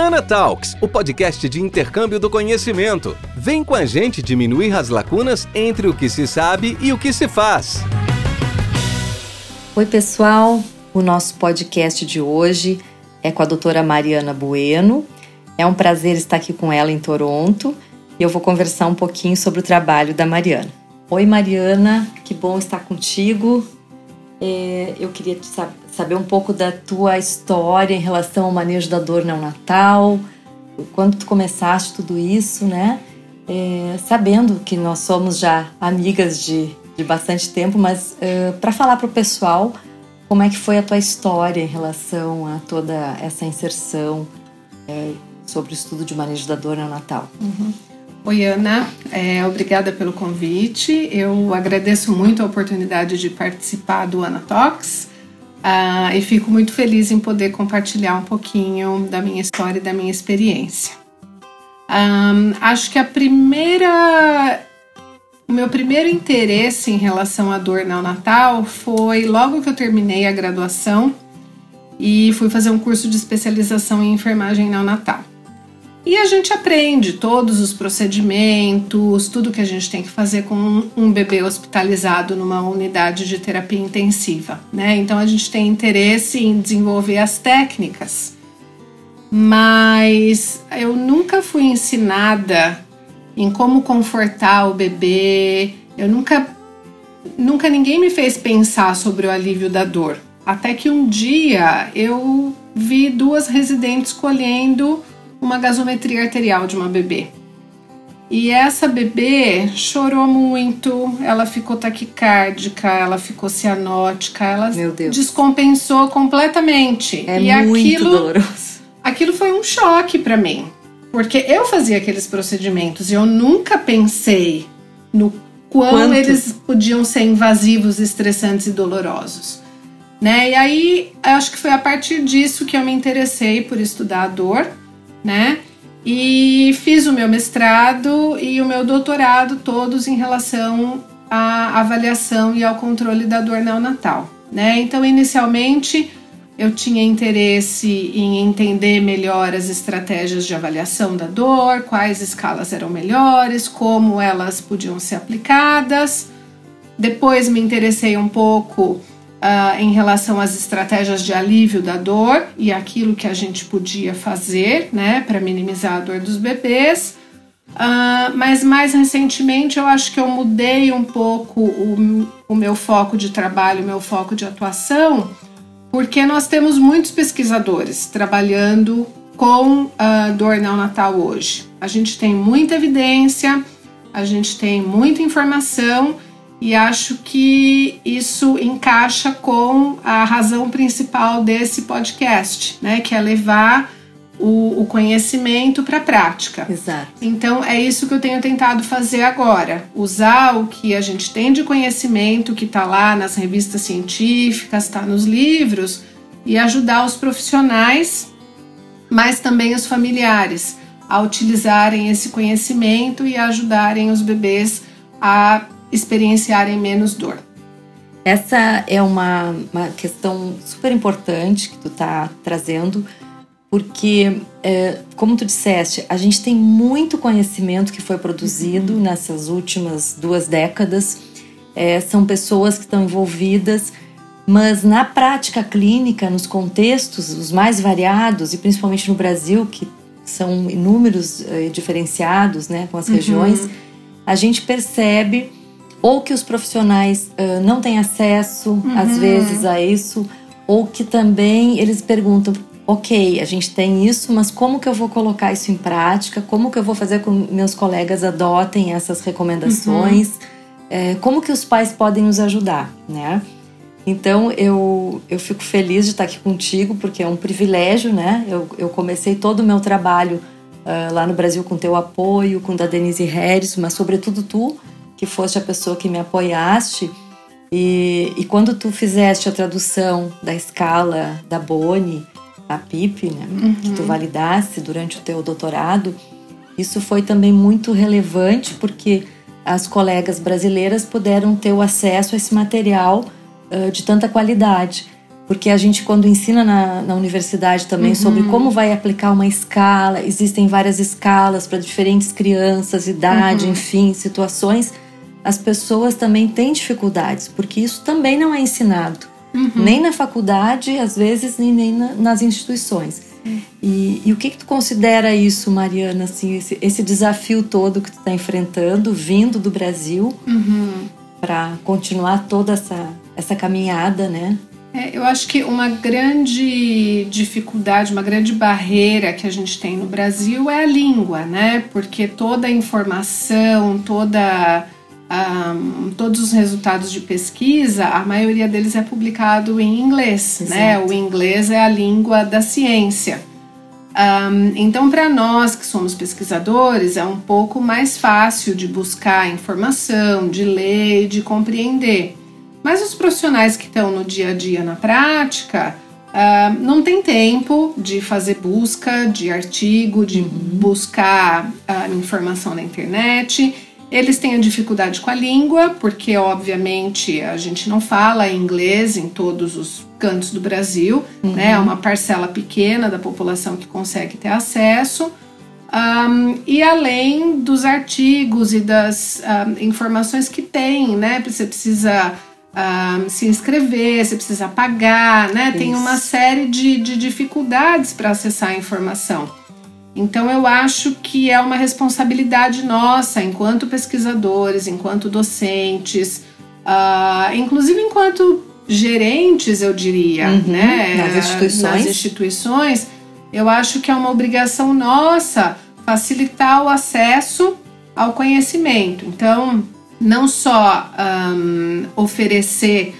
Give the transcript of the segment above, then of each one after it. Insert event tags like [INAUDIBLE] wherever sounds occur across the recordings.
Ana Talks, o podcast de intercâmbio do conhecimento. Vem com a gente diminuir as lacunas entre o que se sabe e o que se faz. Oi, pessoal. O nosso podcast de hoje é com a doutora Mariana Bueno. É um prazer estar aqui com ela em Toronto e eu vou conversar um pouquinho sobre o trabalho da Mariana. Oi, Mariana, que bom estar contigo. É, eu queria saber um pouco da tua história em relação ao manejo da dor neonatal, quando tu começaste tudo isso, né? É, sabendo que nós somos já amigas de, de bastante tempo, mas é, para falar para o pessoal como é que foi a tua história em relação a toda essa inserção é, sobre o estudo de manejo da dor neonatal. Uhum. Oi, Ana. É, obrigada pelo convite. Eu agradeço muito a oportunidade de participar do Ana Talks uh, e fico muito feliz em poder compartilhar um pouquinho da minha história e da minha experiência. Acho que a primeira. O meu primeiro interesse em relação à dor neonatal foi logo que eu terminei a graduação e fui fazer um curso de especialização em enfermagem neonatal. E a gente aprende todos os procedimentos, tudo que a gente tem que fazer com um bebê hospitalizado numa unidade de terapia intensiva, né? Então a gente tem interesse em desenvolver as técnicas, mas eu nunca fui ensinada em como confortar o bebê, eu nunca, nunca ninguém me fez pensar sobre o alívio da dor. Até que um dia eu vi duas residentes colhendo uma gasometria arterial de uma bebê. E essa bebê chorou muito, ela ficou taquicárdica, ela ficou cianótica, ela descompensou completamente. É e muito aquilo, doloroso. Aquilo foi um choque para mim, porque eu fazia aqueles procedimentos e eu nunca pensei no quão Quanto? eles podiam ser invasivos, estressantes e dolorosos. Né? E aí, acho que foi a partir disso que eu me interessei por estudar a dor né? E fiz o meu mestrado e o meu doutorado todos em relação à avaliação e ao controle da dor neonatal, né? Então, inicialmente, eu tinha interesse em entender melhor as estratégias de avaliação da dor, quais escalas eram melhores, como elas podiam ser aplicadas. Depois me interessei um pouco uh, em relação às estratégias de alívio da dor e aquilo que a gente podia fazer, né, para minimizar a dor dos bebês. Uh, mas mais recentemente eu acho que eu mudei um pouco o, o meu foco de trabalho, o meu foco de atuação, porque nós temos muitos pesquisadores trabalhando com uh, dor neonatal hoje. A gente tem muita evidência, a gente tem muita informação e acho que isso encaixa com a razão principal desse podcast, né? Que é levar o, o conhecimento para a prática. Exato. Então é isso que eu tenho tentado fazer agora: usar o que a gente tem de conhecimento que está lá nas revistas científicas, está nos livros, e ajudar os profissionais, mas também os familiares a utilizarem esse conhecimento e ajudarem os bebês a experienciarem menos dor. Essa é uma, uma questão super importante que tu está trazendo, porque, é, como tu disseste, a gente tem muito conhecimento que foi produzido uhum. nessas últimas duas décadas. É, são pessoas que estão envolvidas, mas na prática clínica, nos contextos os mais variados, e principalmente no Brasil, que são inúmeros e diferenciados né, com as uhum. regiões, a gente percebe ou que os profissionais uh, não têm acesso, uhum. às vezes, a isso, ou que também eles perguntam: ok, a gente tem isso, mas como que eu vou colocar isso em prática? Como que eu vou fazer com que meus colegas adotem essas recomendações? Uhum. É, como que os pais podem nos ajudar, né? Então eu, eu fico feliz de estar aqui contigo, porque é um privilégio, né? Eu, eu comecei todo o meu trabalho uh, lá no Brasil com teu apoio, com o da Denise Harris, mas sobretudo tu, que foste a pessoa que me apoiaste. E, e quando tu fizeste a tradução da escala da Boni, a PIP, né, uhum. que tu validaste durante o teu doutorado, isso foi também muito relevante porque as colegas brasileiras puderam ter o acesso a esse material uh, de tanta qualidade. porque a gente, quando ensina na, na universidade também uhum. sobre como vai aplicar uma escala, existem várias escalas para diferentes crianças, idade, uhum. enfim, situações, as pessoas também têm dificuldades, porque isso também não é ensinado. Uhum. Nem na faculdade, às vezes, nem, nem na, nas instituições. E, e, o que, que tu considera isso, Mariana, assim, esse, esse desafio todo que tu está enfrentando, vindo do Brasil, uhum. para continuar toda essa, essa caminhada, né? É, eu acho que uma grande dificuldade, uma grande barreira que a gente tem no Brasil é a língua, né? Porque toda a informação, toda, um, todos os resultados de pesquisa, a maioria deles é publicado em inglês, né? Exato. né? O inglês é a língua da ciência. Um, então, para nós que somos pesquisadores, é um pouco mais fácil de buscar informação, de ler, de compreender. Mas os profissionais que estão no dia a dia na prática uh, não tem tempo de fazer busca de artigo, de uhum. buscar uh, informação na internet. Eles têm a dificuldade com a língua, porque obviamente a gente não fala inglês em todos os cantos do Brasil, uhum. né? É uma parcela pequena da população que consegue ter acesso. Um, e além dos artigos e das um, informações que tem, né? Você precisa um, se inscrever, você precisa pagar, né? Isso. Tem uma série de, de dificuldades para acessar a informação. Então eu acho que é uma responsabilidade nossa, enquanto pesquisadores, enquanto docentes, uh, inclusive enquanto gerentes, eu diria, uhum, né? Nas instituições. Nas instituições, eu acho que é uma obrigação nossa facilitar o acesso ao conhecimento. Então, não só um, oferecer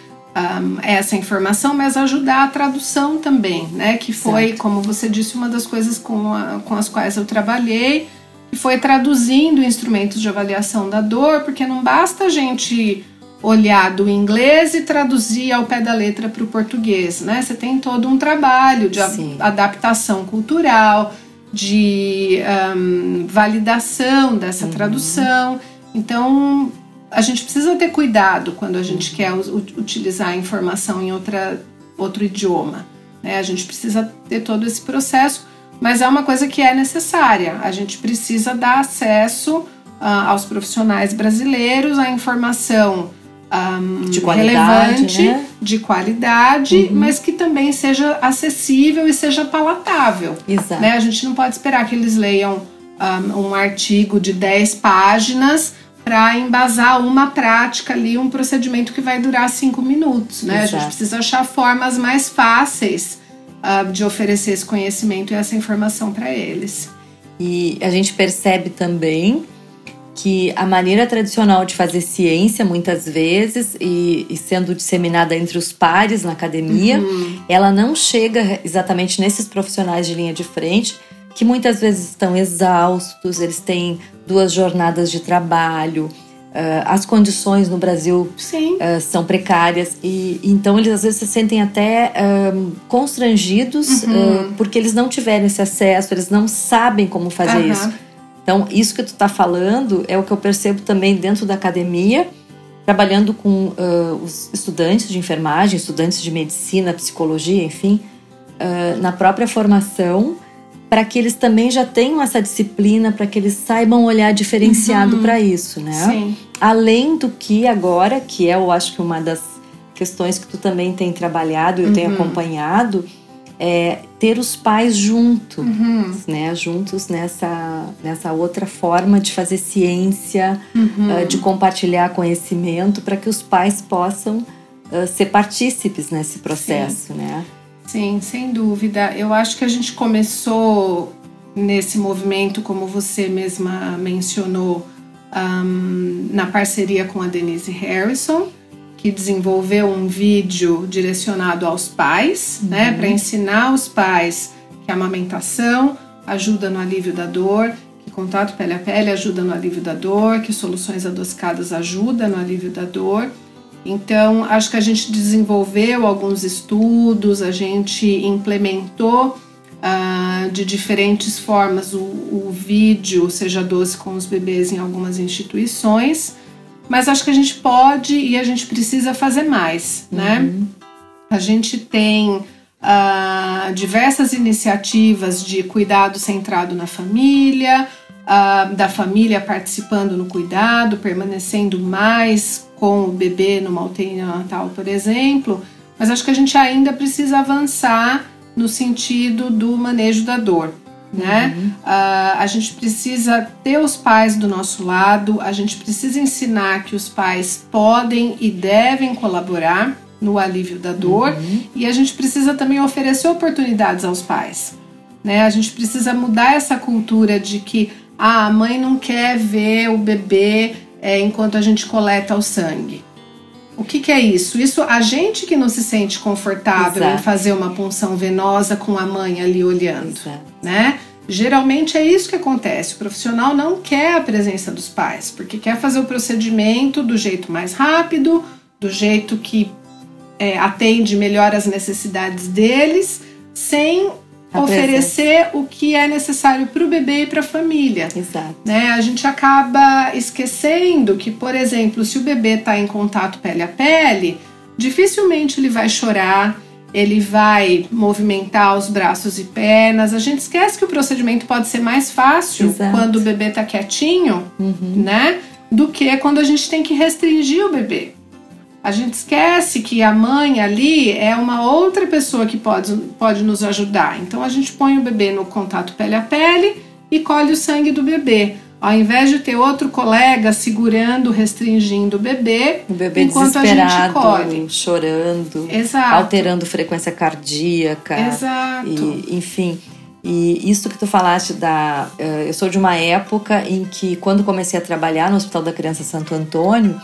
um, essa informação, mas ajudar a tradução também, né? Que foi, certo. como você disse, uma das coisas com, a, com as quais eu trabalhei, que foi traduzindo instrumentos de avaliação da dor, porque não basta a gente olhar do inglês e traduzir ao pé da letra para o português, né? Você tem todo um trabalho de adaptação cultural, de um, validação dessa uhum. tradução. Então, a gente precisa ter cuidado quando a gente quer utilizar a informação em outra, outro idioma. Né? A gente precisa ter todo esse processo, mas é uma coisa que é necessária. A gente precisa dar acesso uh, aos profissionais brasileiros à informação um, de relevante, né? de qualidade, uhum. mas que também seja acessível e seja palatável. Exato. Né? A gente não pode esperar que eles leiam um, um artigo de 10 páginas para embasar uma prática ali, um procedimento que vai durar cinco minutos, né? Exato. A gente precisa achar formas mais fáceis uh, de oferecer esse conhecimento e essa informação para eles. E a gente percebe também que a maneira tradicional de fazer ciência, muitas vezes, e, e sendo disseminada entre os pares na academia, uhum. ela não chega exatamente nesses profissionais de linha de frente, que muitas vezes estão exaustos, eles têm duas jornadas de trabalho, uh, as condições no Brasil uh, são precárias e então eles às vezes se sentem até uh, constrangidos uhum. porque eles não tiveram esse acesso, eles não sabem como fazer uhum. isso. Então isso que tu está falando é o que eu percebo também dentro da academia trabalhando com os estudantes de enfermagem, estudantes de medicina, psicologia, enfim, na própria formação para que eles também já tenham essa disciplina, para que eles saibam olhar diferenciado uhum. para isso, né? Sim. Além do que agora, que é, eu acho que uma das questões que tu também tem trabalhado, eu uhum. tenho acompanhado, é ter os pais junto, uhum. né? Juntos nessa, nessa outra forma de fazer ciência, uh, de compartilhar conhecimento, para que os pais possam uh, ser partícipes nesse processo, Sim. né? Sim, sem dúvida. Eu acho que a gente começou nesse movimento, como você mesma mencionou, um, na parceria com a Denise Harrison, que desenvolveu um vídeo direcionado aos pais, né, uhum. né, para ensinar os pais que a amamentação ajuda no alívio da dor, que contato pele a pele ajuda no alívio da dor, que soluções adocicadas ajudam no alívio da dor. Então, acho que a gente desenvolveu alguns estudos, a gente implementou uh, de diferentes formas o, o, vídeo Seja Doce com os Bebês em algumas instituições, mas acho que a gente pode e a gente precisa fazer mais, né? uhum. né? A gente tem uh, diversas iniciativas de cuidado centrado na família, uh, da família participando no cuidado, permanecendo mais com o bebê numa UTI neonatal, por exemplo. Mas acho que a gente ainda precisa avançar no sentido do manejo da dor. Né? Uhum. Uh, a gente precisa ter os pais do nosso lado, a gente precisa ensinar que os pais podem e devem colaborar no alívio da dor uhum. e a gente precisa também oferecer oportunidades aos pais. Né? A gente precisa mudar essa cultura de que ah, a mãe não quer ver o bebê é, enquanto a gente coleta o sangue. O que, que, é isso? Isso a gente que não se sente confortável Exato. em fazer uma punção venosa com a mãe ali olhando, Exato. né? Geralmente é isso que acontece. O profissional não quer a presença dos pais, porque quer fazer o procedimento do jeito mais rápido, do jeito que é, atende melhor as necessidades deles, sem a oferecer presença. o que é necessário para o bebê e para a família. Exato. Né? A gente acaba esquecendo que, por exemplo, se o bebê está em contato pele a pele, dificilmente ele vai chorar, ele vai movimentar os braços e pernas. A gente esquece que o procedimento pode ser mais fácil Exato. quando o bebê está quietinho, uhum. né? Do que quando a gente tem que restringir o bebê. A gente esquece que a mãe ali é uma outra pessoa que pode, pode nos ajudar. Então a gente põe o bebê no contato pele a pele e colhe o sangue do bebê. Ao invés de ter outro colega segurando, restringindo o bebê, o bebê enquanto a gente colhe. chorando, Exato. alterando frequência cardíaca. Exato. E, enfim. E isso que tu falaste da. Eh, eu sou de uma época em que, quando comecei a trabalhar no Hospital da Criança Santo Antônio,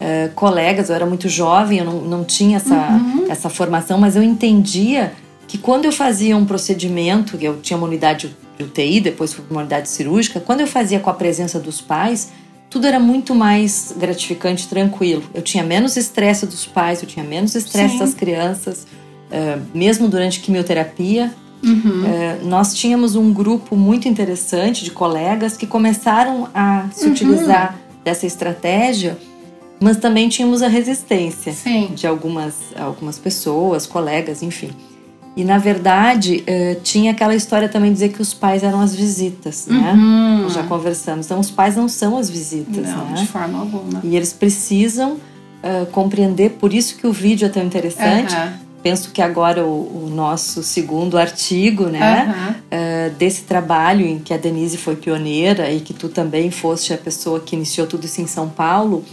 uh, colegas, eu era muito jovem, eu não, não tinha essa, uhum. essa formação, mas eu entendia que quando eu fazia um procedimento, eu tinha uma unidade de UTI, depois fui para uma unidade cirúrgica, quando eu fazia com a presença dos pais, tudo era muito mais gratificante, tranquilo. Eu tinha menos estresse dos pais, eu tinha menos estresse das crianças, uh, mesmo durante quimioterapia. Uhum. Uh, nós tínhamos um grupo muito interessante de colegas que começaram a se uhum. utilizar dessa estratégia mas também tínhamos a resistência Sim. de algumas, algumas pessoas, colegas, enfim. E na verdade, uh, tinha aquela história também de dizer que os pais eram as visitas, né? Uhum. Já conversamos. Então, os pais não são as visitas, não, né? de forma alguma. E eles precisam uh, compreender, por isso que o vídeo é tão interessante. Uhum. Penso que agora o, o, nosso segundo artigo, né, uh, desse trabalho em que a Denise foi pioneira e que tu também foste a pessoa que iniciou tudo isso em São Paulo,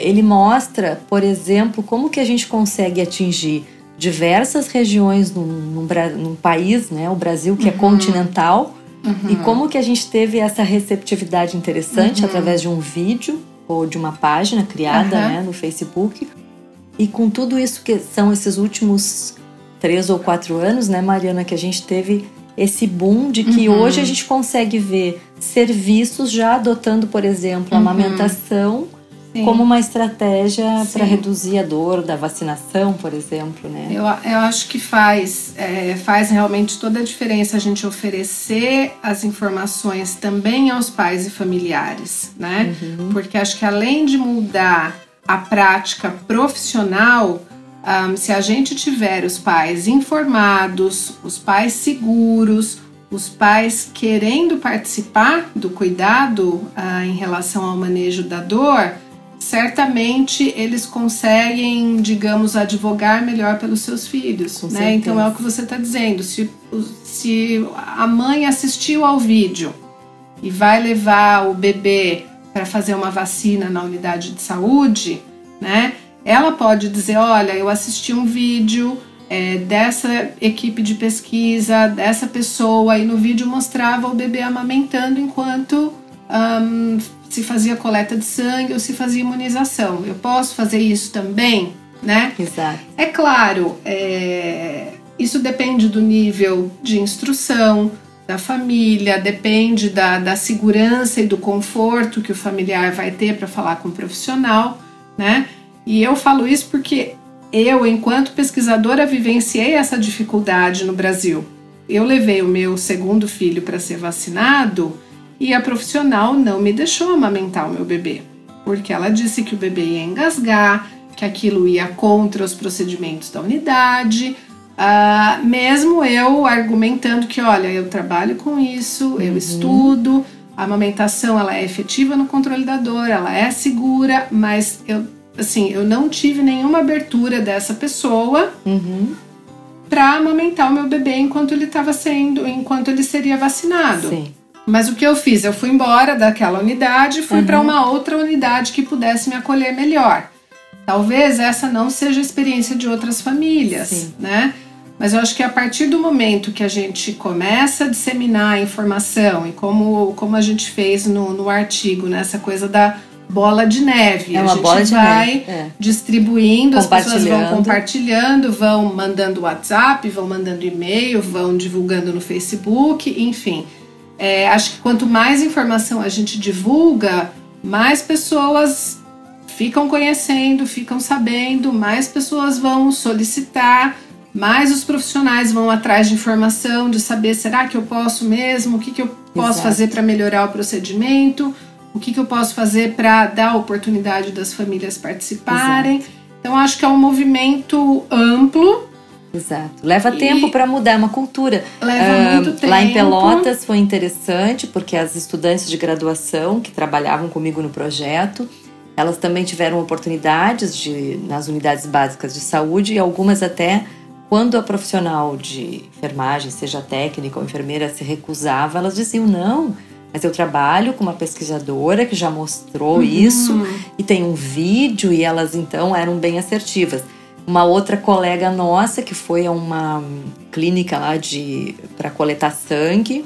ele mostra, por exemplo, como que a gente consegue atingir diversas regiões num, num, num país, né, o Brasil que é uhum. é continental, uhum. e como que a gente teve essa receptividade interessante uhum. através de um vídeo ou de uma página criada né, no Facebook. E com tudo isso que são esses últimos três ou quatro anos, né, Mariana, que a gente teve esse boom de que uhum. hoje a gente consegue ver serviços já adotando, por exemplo, a uhum. Sim. como uma estratégia para reduzir a dor da vacinação, por exemplo, né? Eu, eu acho que faz, é, faz realmente toda a diferença a gente oferecer as informações também aos pais e familiares, né? Uhum. Porque acho que além de mudar a prática profissional, um, se a gente tiver os pais informados, os pais seguros, os pais querendo participar do cuidado uh, em relação ao manejo da dor, certamente eles conseguem, digamos, advogar melhor pelos seus filhos, né? Então é o que você está dizendo. Se, se a mãe assistiu ao vídeo e vai levar o bebê para fazer uma vacina na unidade de saúde, né? Ela pode dizer, olha, eu assisti um vídeo é, dessa equipe de pesquisa, dessa pessoa, e no vídeo mostrava o bebê amamentando enquanto um, se fazia coleta de sangue ou se fazia imunização. Eu posso fazer isso também, né? Exato. É claro, é, isso depende do nível de instrução da família, depende da, da segurança e do conforto que o familiar vai ter para falar com o profissional, né? E eu falo isso porque eu, enquanto pesquisadora, vivenciei essa dificuldade no Brasil. Eu levei o meu segundo filho para ser vacinado e a profissional não me deixou amamentar o meu bebê, porque ela disse que o bebê ia engasgar, que aquilo ia contra os procedimentos da unidade, uh, mesmo eu argumentando que, olha, eu trabalho com isso, eu uhum. estudo, a amamentação ela é efetiva no controle da dor, ela é segura, mas eu, assim, eu não tive nenhuma abertura dessa pessoa. Uhum para amamentar o meu bebê enquanto ele estava sendo, enquanto ele seria vacinado. Sim. Mas o que eu fiz? Eu fui embora daquela unidade, fui uhum. para uma outra unidade que pudesse me acolher melhor. Talvez essa não seja a experiência de outras famílias, Sim. né? Mas eu acho que a partir do momento que a gente começa a disseminar a informação e como, como a gente fez no, no artigo, nessa né? coisa da bola de neve. É uma a gente bola de vai neve. É. distribuindo, as pessoas vão compartilhando, vão mandando WhatsApp, vão mandando e-mail, vão divulgando no Facebook, enfim. É, acho que quanto mais informação a gente divulga, mais pessoas ficam conhecendo, ficam sabendo, mais pessoas vão solicitar, mais os profissionais vão atrás de informação, de saber será que eu posso mesmo, o que, que eu posso Exato. fazer para melhorar o procedimento o que, que eu posso fazer para dar a oportunidade das famílias participarem. Exato. Então, acho que é um movimento amplo. Exato. Leva e tempo para mudar, é uma cultura. Leva uh, muito tempo. Lá em Pelotas foi interessante, porque as estudantes de graduação que trabalhavam comigo no projeto, elas também tiveram oportunidades de, nas unidades básicas de saúde e algumas até quando a profissional de enfermagem, seja técnica ou enfermeira, se recusava, elas diziam: não, mas eu trabalho com uma pesquisadora que já mostrou uhum. isso e tem um vídeo e elas então eram bem assertivas. Uma outra colega nossa que foi a uma clínica lá de para coletar sangue,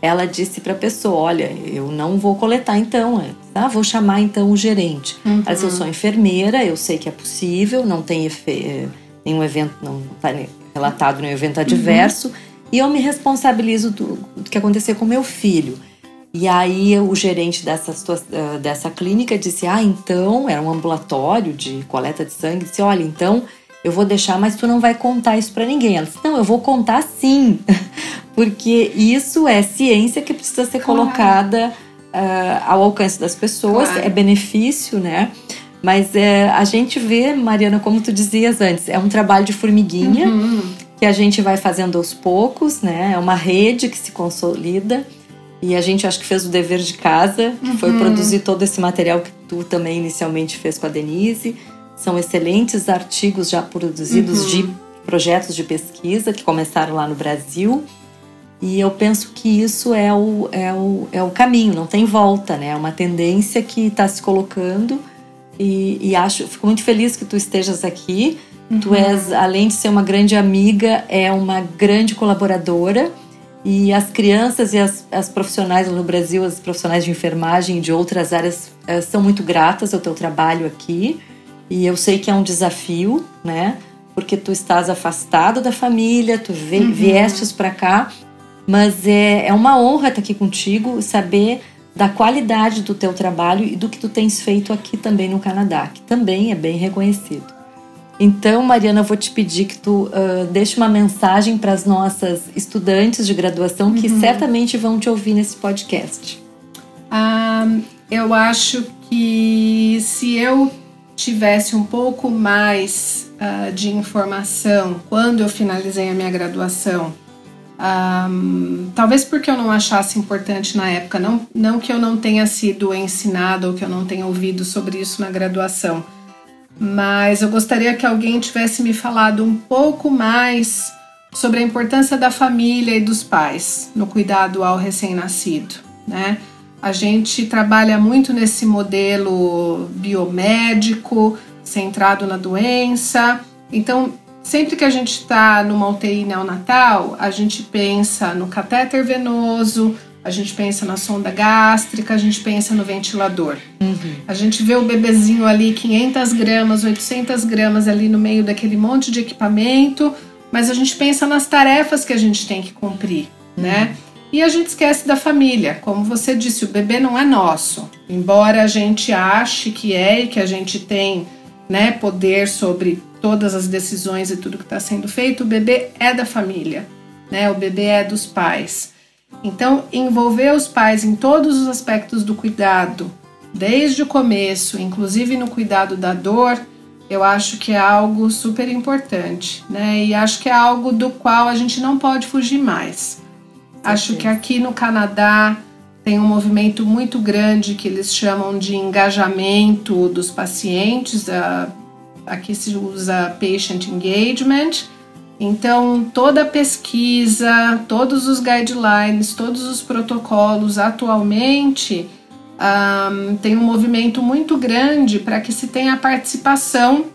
ela disse para a pessoa: Olha, eu não vou coletar então, tá? vou chamar então o gerente. Uhum. Ela disse: Eu sou enfermeira, eu sei que é possível, não tem efe... nenhum evento, não está relatado nenhum evento adverso, uhum. e eu me responsabilizo do, do que aconteceu com meu filho. E aí o gerente dessa, eh, dessa clínica disse: Ah, então, era um ambulatório de coleta de sangue, disse: Olha, então eu vou deixar, mas tu não vai contar isso para ninguém. Ela disse: Não, eu vou contar sim, [LAUGHS] porque isso é ciência que precisa ser claro. colocada uh, ao alcance das pessoas, claro. é benefício, né? Mas é, a gente vê, Mariana, como tu dizias antes, é um trabalho de formiguinha uhum. que a gente vai fazendo aos poucos, né? É uma rede que se consolida. E a gente acho que fez o dever de casa, que uhum. foi produzir todo esse material que tu também inicialmente fez com a Denise. São excelentes artigos já produzidos uhum. de projetos de pesquisa que começaram lá no Brasil. E eu penso que isso é o, é o, é o caminho, não tem volta, né? É uma tendência que está se colocando. E, e, acho, fico muito feliz que tu estejas aqui. Uhum. Tu és, além de ser uma grande amiga, é uma grande colaboradora e as crianças e as, as profissionais no Brasil, as profissionais de enfermagem e de outras áreas, uh, são muito gratas ao teu trabalho aqui. E eu sei que é um desafio, né? Porque tu estás afastado da família, tu uhum. viestes para cá, mas é, é uma honra estar aqui contigo, saber da qualidade do teu trabalho e do que tu tens feito aqui também no Canadá, que também é bem reconhecido. Então, Mariana, eu vou te pedir que tu uh, deixe uma mensagem para as nossas estudantes de graduação que uhum. certamente vão te ouvir nesse podcast. Um, eu acho que se eu tivesse um pouco mais uh, de informação quando eu finalizei a minha graduação, um, talvez porque eu não achasse importante na época, não, não que eu não tenha sido ensinado ou que eu não tenha ouvido sobre isso na graduação mas eu gostaria que alguém tivesse me falado um pouco mais sobre a importância da família e dos pais no cuidado ao recém-nascido, né? A gente trabalha muito nesse modelo biomédico, centrado na doença. Então, sempre que a gente está numa UTI neonatal, a gente pensa no catéter venoso, a gente pensa na sonda gástrica, a gente pensa no ventilador. Uhum. A gente vê o bebezinho ali, 500 gramas, 800 gramas ali no meio daquele monte de equipamento, mas a gente pensa nas tarefas que a gente tem que cumprir, uhum. né? E a gente esquece da família. Como você disse, o bebê não é nosso. Embora a gente ache que é e que a gente tem né, poder sobre todas as decisões e tudo que está sendo feito, o bebê é da família, né? O bebê é dos pais. Então, envolver os pais em todos os aspectos do cuidado, desde o começo, inclusive no cuidado da dor, eu acho que é algo super importante, né? E acho que é algo do qual a gente não pode fugir mais. Acho que aqui no Canadá tem um movimento muito grande que eles chamam de engajamento dos pacientes. Aqui se usa patient engagement. Então, toda a pesquisa, todos os guidelines, todos os protocolos atualmente um, tem um movimento muito grande para que se tenha a participação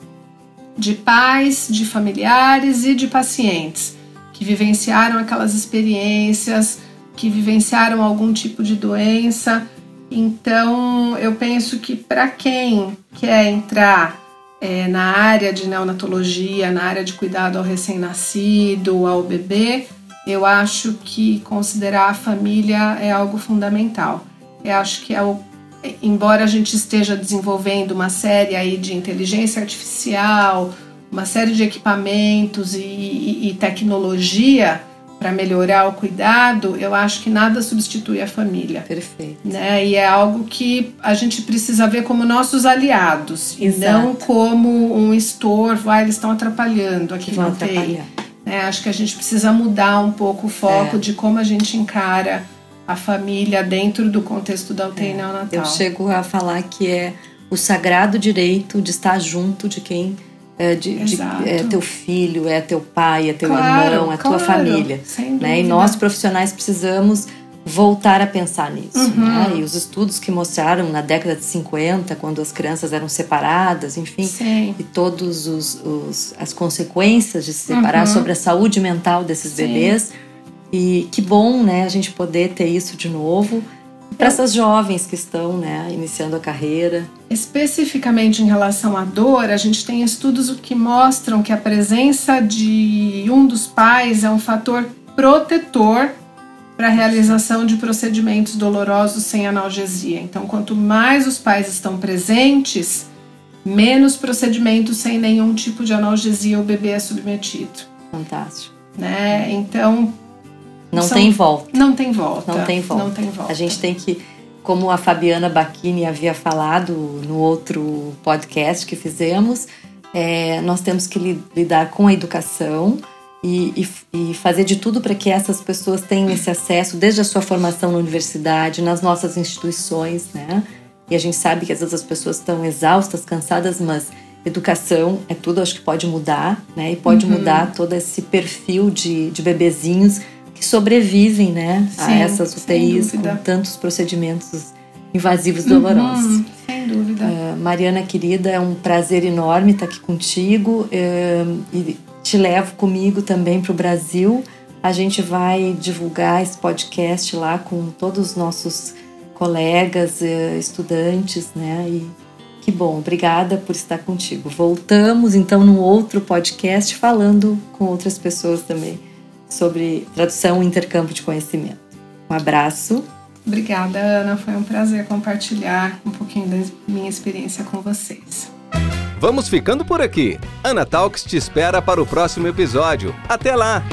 de pais, de familiares e de pacientes que vivenciaram aquelas experiências, que vivenciaram algum tipo de doença. Então, eu penso que para quem quer entrar é, na área de neonatologia, na área de cuidado ao recém-nascido, ao bebê, eu acho que considerar a família é algo fundamental. Eu acho que é o, embora a gente esteja desenvolvendo uma série aí de inteligência artificial, uma série de equipamentos e, e, e tecnologia para melhorar o cuidado, eu acho que nada substitui a família. Perfeito. Né? E é algo que a gente precisa ver como nossos aliados Exato. e não como um estorvo, ah, eles estão atrapalhando aqui no atrapalhar. Né? Acho que a gente precisa mudar um pouco o foco é. de como a gente encara a família dentro do contexto da UTI é. neonatal. Eu chego a falar que é o sagrado direito de estar junto de quem é, de, de, é teu filho, é teu pai, é teu claro, irmão, é claro, tua família. Né? E nós profissionais precisamos voltar a pensar nisso. Uhum. Né? E os estudos que mostraram na década de 50, quando as crianças eram separadas, enfim, Sim. e todos os, os, as consequências de se separar uhum. sobre a saúde mental desses Sim. bebês. E que bom, né, a gente poder ter isso de novo para essas jovens que estão né, iniciando a carreira. Especificamente em relação à dor, a gente tem estudos que mostram que a presença de um dos pais é um fator protetor para a realização de procedimentos dolorosos sem analgesia. Então, quanto mais os pais estão presentes, menos procedimentos sem nenhum tipo de analgesia o bebê é submetido. Fantástico. Né? Então, não São, tem volta. Não tem volta. Não tem volta. Não tem volta. A gente tem que, como a Fabiana Bacchini havia falado no outro podcast que fizemos, é, nós temos que lidar com a educação e, e, e fazer de tudo para que essas pessoas tenham esse acesso desde a sua formação na universidade, nas nossas instituições, né? E a gente sabe que às vezes as pessoas estão exaustas, cansadas, mas educação é tudo, acho que pode mudar, né? E pode uhum. mudar todo esse perfil de, de bebezinhos que sobrevivem, né, Sim, a essas UTIs com tantos procedimentos invasivos dolorosos. Uhum, sem dúvida. Uh, Mariana querida, é um prazer enorme estar aqui contigo uh, e te levo comigo também para o Brasil. A gente vai divulgar esse podcast lá com todos os nossos colegas, uh, estudantes, né? E que bom, obrigada por estar contigo. Voltamos então num outro podcast falando com outras pessoas também sobre tradução e intercâmbio de conhecimento. Um abraço. Obrigada, Ana. Foi um prazer compartilhar um pouquinho da minha experiência com vocês. Vamos ficando por aqui. Ana Talks te espera para o próximo episódio. Até lá!